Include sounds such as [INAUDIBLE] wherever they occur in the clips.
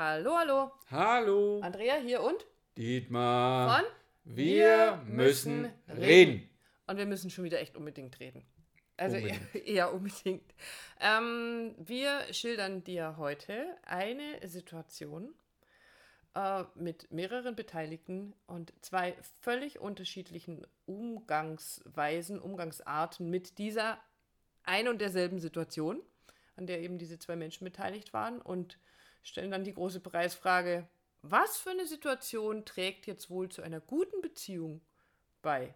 Hallo, hallo. Hallo. Andrea hier und Dietmar. von Wir müssen reden. Und wir müssen schon wieder echt unbedingt reden. Also [LAUGHS] Unbedingt. eher, eher unbedingt. Ähm, wir schildern dir heute eine Situation äh, mit mehreren Beteiligten und zwei völlig unterschiedlichen Umgangsweisen, Umgangsarten mit dieser ein und derselben Situation, an der eben diese zwei Menschen beteiligt waren und stellen dann die große Preisfrage, was für eine Situation trägt jetzt wohl zu einer guten Beziehung bei?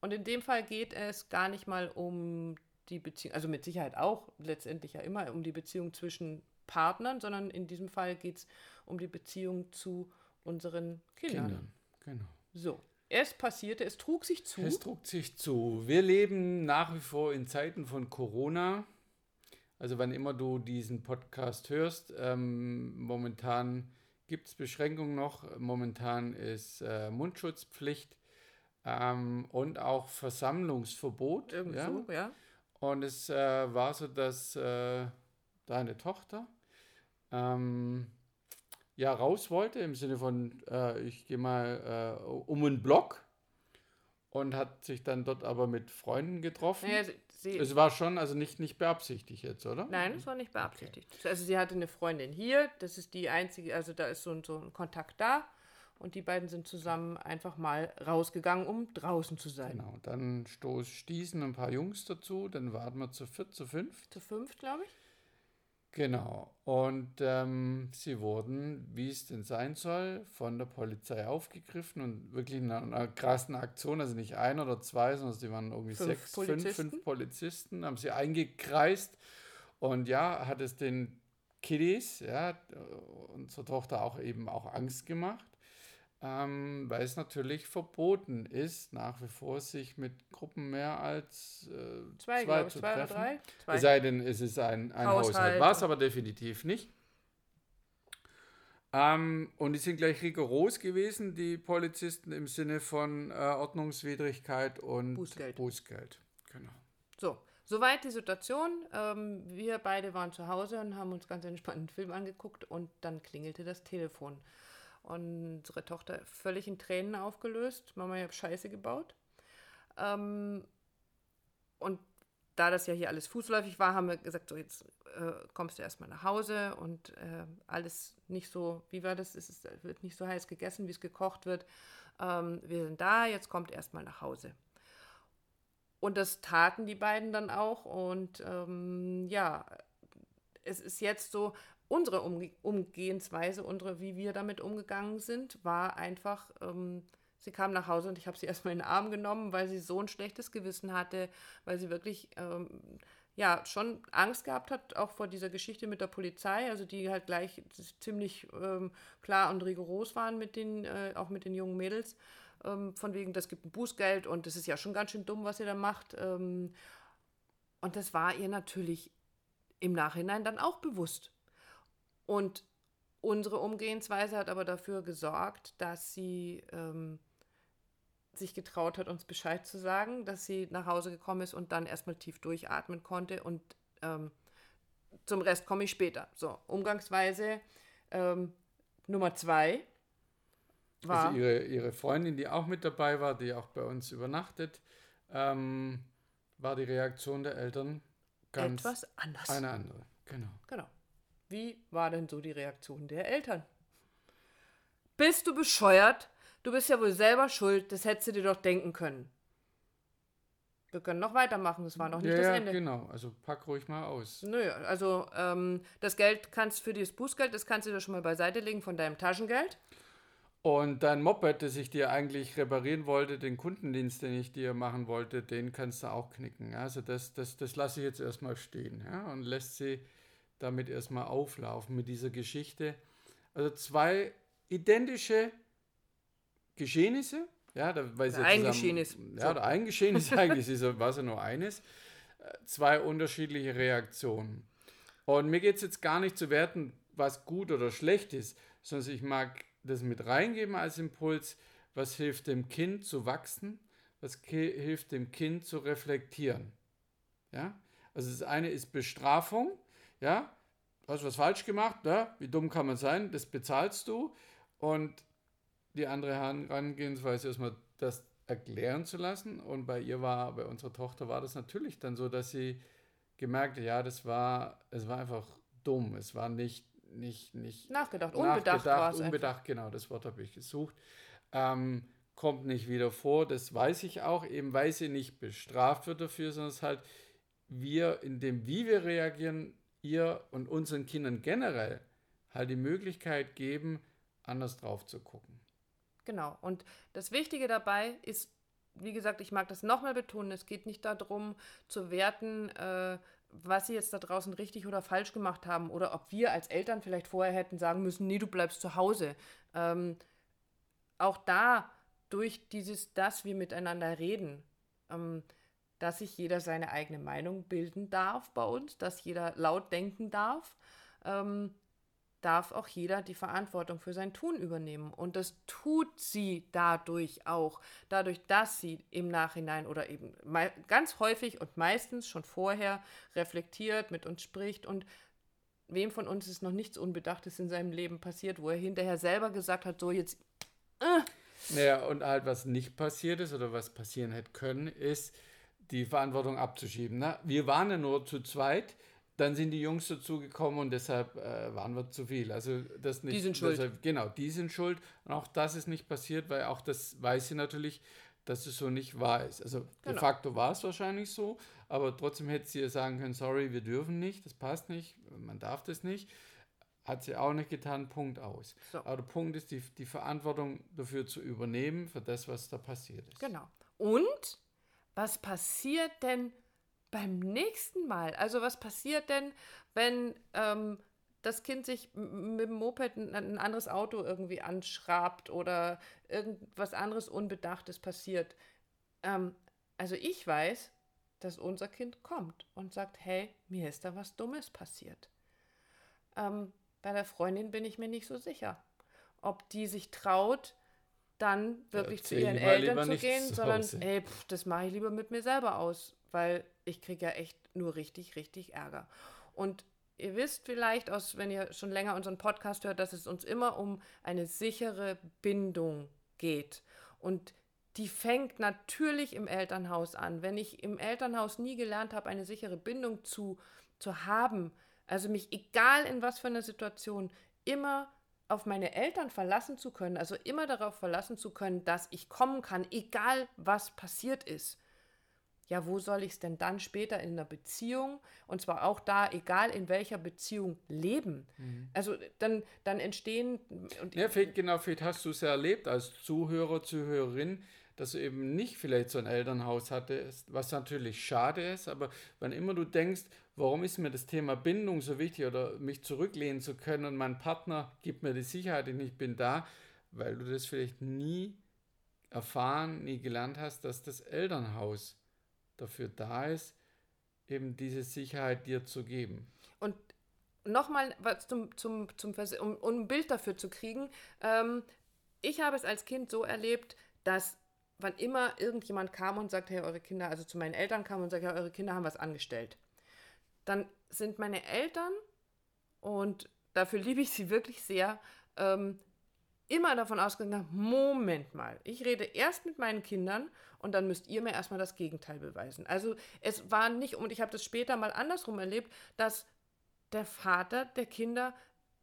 Und in dem Fall geht es gar nicht mal um die Beziehung, also mit Sicherheit auch letztendlich ja immer um die Beziehung zwischen Partnern, sondern in diesem Fall geht es um die Beziehung zu unseren Kindern. Kindern. Genau. So, es passierte, es trug sich zu. Es druckt sich zu. Wir leben nach wie vor in Zeiten von Corona. Also wann immer du diesen Podcast hörst, ähm, momentan gibt es Beschränkungen noch. Momentan ist äh, Mundschutzpflicht ähm, und auch Versammlungsverbot. Irgend ja? so, ja. Und es äh, war so, dass äh, deine Tochter ähm, ja raus wollte, im Sinne von, äh, ich gehe mal äh, um einen Block und hat sich dann dort aber mit Freunden getroffen. Naja, sie, Es war schon, also nicht, nicht beabsichtigt jetzt, oder? nein, es war nicht beabsichtigt. Also sie hatte eine Freundin hier, das ist die einzige, also da ist so, ein- so ein Kontakt da und die beiden sind zusammen einfach mal rausgegangen, um draußen zu sein. Genau, dann stoß, stießen ein paar Jungs dazu, dann waren wir zu viert, zu fünf. Zu fünf, glaube ich. Genau. Und ähm, sie wurden, wie es denn sein soll, von der Polizei aufgegriffen und wirklich in einer, einer krassen Aktion, also nicht ein oder zwei, sondern sie waren irgendwie Fünf sechs, fünf, Polizisten. fünf Polizisten, haben sie eingekreist und ja, hat es den Kiddies, ja, unsere Tochter auch eben auch Angst gemacht, ähm, weil es natürlich verboten ist, nach wie vor sich mit Gruppen mehr als äh, Zwei, glaube ich, zwei oder drei. Zwei. es sei denn, es ist ein, ein Haushalt. Haushalt. War es aber definitiv nicht. Ähm, und die sind gleich rigoros gewesen, die Polizisten, im Sinne von äh, Ordnungswidrigkeit und Bußgeld. Bußgeld. Genau. So, soweit die Situation. Ähm, wir beide waren zu Hause und haben uns ganz entspannt einen Film angeguckt und dann klingelte das Telefon. Unsere Tochter völlig in Tränen aufgelöst. Mama, ich habe Scheiße gebaut. Ähm, und da das ja hier alles fußläufig war, haben wir gesagt, so jetzt äh, kommst du erstmal nach Hause und äh, alles nicht so, wie war das? Es ist, wird nicht so heiß gegessen, wie es gekocht wird. Ähm, wir sind da, jetzt kommt erstmal nach Hause. Und das taten die beiden dann auch. Und ähm, ja, es ist jetzt so, unsere Umge Umgehensweise, unsere, wie wir damit umgegangen sind, war einfach, ähm, sie kam nach Hause und ich habe sie [LAUGHS] erstmal in den Arm genommen, weil sie so ein schlechtes Gewissen hatte, weil sie wirklich ähm, ja schon Angst gehabt hat, auch vor dieser Geschichte mit der Polizei, also die halt gleich ziemlich ähm, klar und rigoros waren mit den, äh, auch mit den jungen Mädels ähm, von wegen, das gibt ein Bußgeld und das ist ja schon ganz schön dumm, was ihr da macht. Ähm, und das war ihr natürlich im Nachhinein dann auch bewusst. Und unsere Umgehensweise hat aber dafür gesorgt, dass sie ähm, sich getraut hat, uns Bescheid zu sagen, dass sie nach Hause gekommen ist und dann erstmal tief durchatmen konnte. Und ähm, zum Rest komme ich später. So, Umgangsweise ähm, Nummer zwei war. Also ihre, ihre Freundin, die auch mit dabei war, die auch bei uns übernachtet, ähm, war die Reaktion der Eltern ganz etwas anders. eine andere. Genau. Genau. Wie war denn so die Reaktion der Eltern? Bist du bescheuert? Du bist ja wohl selber schuld, das hättest du dir doch denken können. Wir können noch weitermachen, das war noch nicht ja, das ja, Ende. genau. Also pack ruhig mal aus. Nö, also ähm, das Geld kannst für dieses Bußgeld, das kannst du dir schon mal beiseite legen von deinem Taschengeld. Und dein Moped, das ich dir eigentlich reparieren wollte, den Kundendienst, den ich dir machen wollte, den kannst du auch knicken. Also das, das, das lasse ich jetzt erstmal stehen ja, und lässt sie damit erstmal auflaufen mit dieser Geschichte. Also zwei identische Geschehnisse, ja, da, weil sie ein Geschehnis. Ja, oder ein Geschehnis [LAUGHS] eigentlich, ist war es ja nur eines. Zwei unterschiedliche Reaktionen. Und mir geht es jetzt gar nicht zu werten, was gut oder schlecht ist, sondern ich mag das mit reingeben als Impuls, was hilft dem Kind zu wachsen, was hilft dem Kind zu reflektieren. Ja? Also das eine ist Bestrafung, ja, hast was falsch gemacht, ne? wie dumm kann man sein, das bezahlst du. Und die andere Herangehensweise ist mal das erklären zu lassen. Und bei ihr war, bei unserer Tochter war das natürlich dann so, dass sie gemerkt hat, ja, das war, es war einfach dumm. Es war nicht, nicht, nicht nachgedacht, unbedacht es. Unbedacht, genau, das Wort habe ich gesucht. Ähm, kommt nicht wieder vor, das weiß ich auch, eben weil sie nicht bestraft wird dafür, sondern es halt wir, in dem, wie wir reagieren, ihr und unseren Kindern generell halt die Möglichkeit geben, anders drauf zu gucken. Genau. Und das Wichtige dabei ist, wie gesagt, ich mag das nochmal betonen, es geht nicht darum zu werten, äh, was sie jetzt da draußen richtig oder falsch gemacht haben oder ob wir als Eltern vielleicht vorher hätten sagen müssen, nee, du bleibst zu Hause. Ähm, auch da durch dieses, dass wir miteinander reden, ähm, dass sich jeder seine eigene Meinung bilden darf bei uns, dass jeder laut denken darf, ähm, darf auch jeder die Verantwortung für sein Tun übernehmen. Und das tut sie dadurch auch, dadurch, dass sie im Nachhinein oder eben ganz häufig und meistens schon vorher reflektiert, mit uns spricht und wem von uns ist noch nichts Unbedachtes in seinem Leben passiert, wo er hinterher selber gesagt hat, so jetzt. Äh. Naja, und halt, was nicht passiert ist oder was passieren hätte können, ist, die Verantwortung abzuschieben. Na, wir waren ja nur zu zweit, dann sind die Jungs dazugekommen und deshalb äh, waren wir zu viel. Also das nicht. Die sind schuld. Deshalb, genau, die sind schuld. Und auch das ist nicht passiert, weil auch das weiß sie natürlich, dass es so nicht wahr ist. Also genau. de facto war es wahrscheinlich so, aber trotzdem hätte sie ihr sagen können, sorry, wir dürfen nicht, das passt nicht, man darf das nicht. Hat sie auch nicht getan, Punkt aus. So. Aber der Punkt ist, die, die Verantwortung dafür zu übernehmen, für das, was da passiert ist. Genau. Und was passiert denn beim nächsten Mal? Also was passiert denn, wenn ähm, das Kind sich mit dem Moped ein, ein anderes Auto irgendwie anschrabt oder irgendwas anderes Unbedachtes passiert? Ähm, also ich weiß, dass unser Kind kommt und sagt, hey, mir ist da was Dummes passiert. Ähm, bei der Freundin bin ich mir nicht so sicher, ob die sich traut, dann wirklich ja, zu ihren Eltern zu gehen, sondern ey, pff, das mache ich lieber mit mir selber aus, weil ich kriege ja echt nur richtig, richtig Ärger. Und ihr wisst vielleicht, aus, wenn ihr schon länger unseren Podcast hört, dass es uns immer um eine sichere Bindung geht. Und die fängt natürlich im Elternhaus an. Wenn ich im Elternhaus nie gelernt habe, eine sichere Bindung zu, zu haben, also mich egal in was für einer Situation immer auf meine Eltern verlassen zu können, also immer darauf verlassen zu können, dass ich kommen kann, egal was passiert ist. Ja, wo soll ich es denn dann später in einer Beziehung, und zwar auch da, egal in welcher Beziehung, leben? Mhm. Also dann, dann entstehen. Und ja, vielleicht, genau, vielleicht hast du es ja erlebt als Zuhörer, Zuhörerin, dass du eben nicht vielleicht so ein Elternhaus hattest, was natürlich schade ist, aber wenn immer du denkst, warum ist mir das Thema Bindung so wichtig oder mich zurücklehnen zu können und mein Partner gibt mir die Sicherheit und ich bin da, weil du das vielleicht nie erfahren, nie gelernt hast, dass das Elternhaus dafür da ist, eben diese Sicherheit dir zu geben. Und nochmal zum, zum, zum um, um ein Bild dafür zu kriegen, ähm, ich habe es als Kind so erlebt, dass wann immer irgendjemand kam und sagt, hey, eure Kinder, also zu meinen Eltern kam und sagt, ja, eure Kinder haben was angestellt, dann sind meine Eltern, und dafür liebe ich sie wirklich sehr, ähm, immer davon ausgegangen, Moment mal, ich rede erst mit meinen Kindern und dann müsst ihr mir erstmal das Gegenteil beweisen. Also es war nicht, und ich habe das später mal andersrum erlebt, dass der Vater der Kinder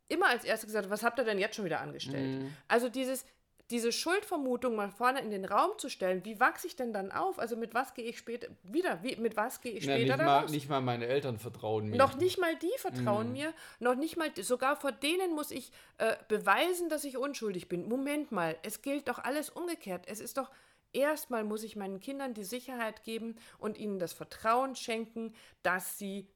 immer als erstes gesagt hat, was habt ihr denn jetzt schon wieder angestellt? Mhm. Also dieses, diese Schuldvermutung mal vorne in den Raum zu stellen, wie wachse ich denn dann auf? Also mit was gehe ich später wieder? Wie, mit was gehe ich später ja, nicht, mal, nicht mal meine Eltern vertrauen mir. Noch nicht mal die vertrauen mm. mir. Noch nicht mal, sogar vor denen muss ich äh, beweisen, dass ich unschuldig bin. Moment mal, es gilt doch alles umgekehrt. Es ist doch, erstmal muss ich meinen Kindern die Sicherheit geben und ihnen das Vertrauen schenken, dass sie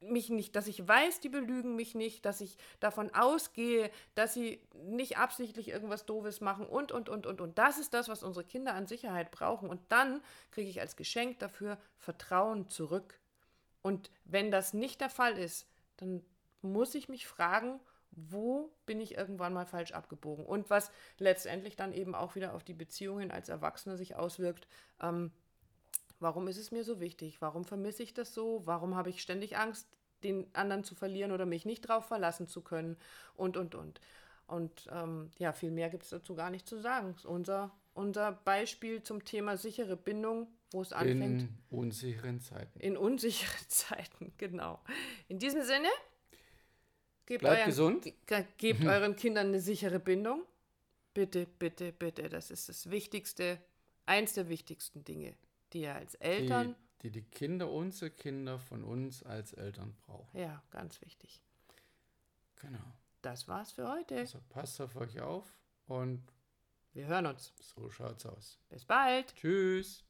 mich nicht, dass ich weiß, die belügen mich nicht, dass ich davon ausgehe, dass sie nicht absichtlich irgendwas Doofes machen und, und, und, und, und. Das ist das, was unsere Kinder an Sicherheit brauchen. Und dann kriege ich als Geschenk dafür Vertrauen zurück. Und wenn das nicht der Fall ist, dann muss ich mich fragen, wo bin ich irgendwann mal falsch abgebogen? Und was letztendlich dann eben auch wieder auf die Beziehungen als Erwachsene sich auswirkt. Ähm, Warum ist es mir so wichtig? Warum vermisse ich das so? Warum habe ich ständig Angst, den anderen zu verlieren oder mich nicht drauf verlassen zu können und, und, und. Und ähm, ja, viel mehr gibt es dazu gar nicht zu sagen. Das ist unser, unser Beispiel zum Thema sichere Bindung, wo es anfängt. In unsicheren Zeiten. In unsicheren [LAUGHS] Zeiten, genau. In diesem Sinne, gebt, Bleibt euren, gesund. ge- gebt euren Kindern eine sichere Bindung. Bitte, bitte, bitte. Das ist das Wichtigste, eins der wichtigsten Dinge, die ihr als Eltern, Die, die die Kinder, unsere Kinder von uns als Eltern brauchen. ja, ganz wichtig. Genau. Das war's für heute. Also passt auf euch auf und Wir hören uns. so schaut's aus. Bis bald. Tschüss.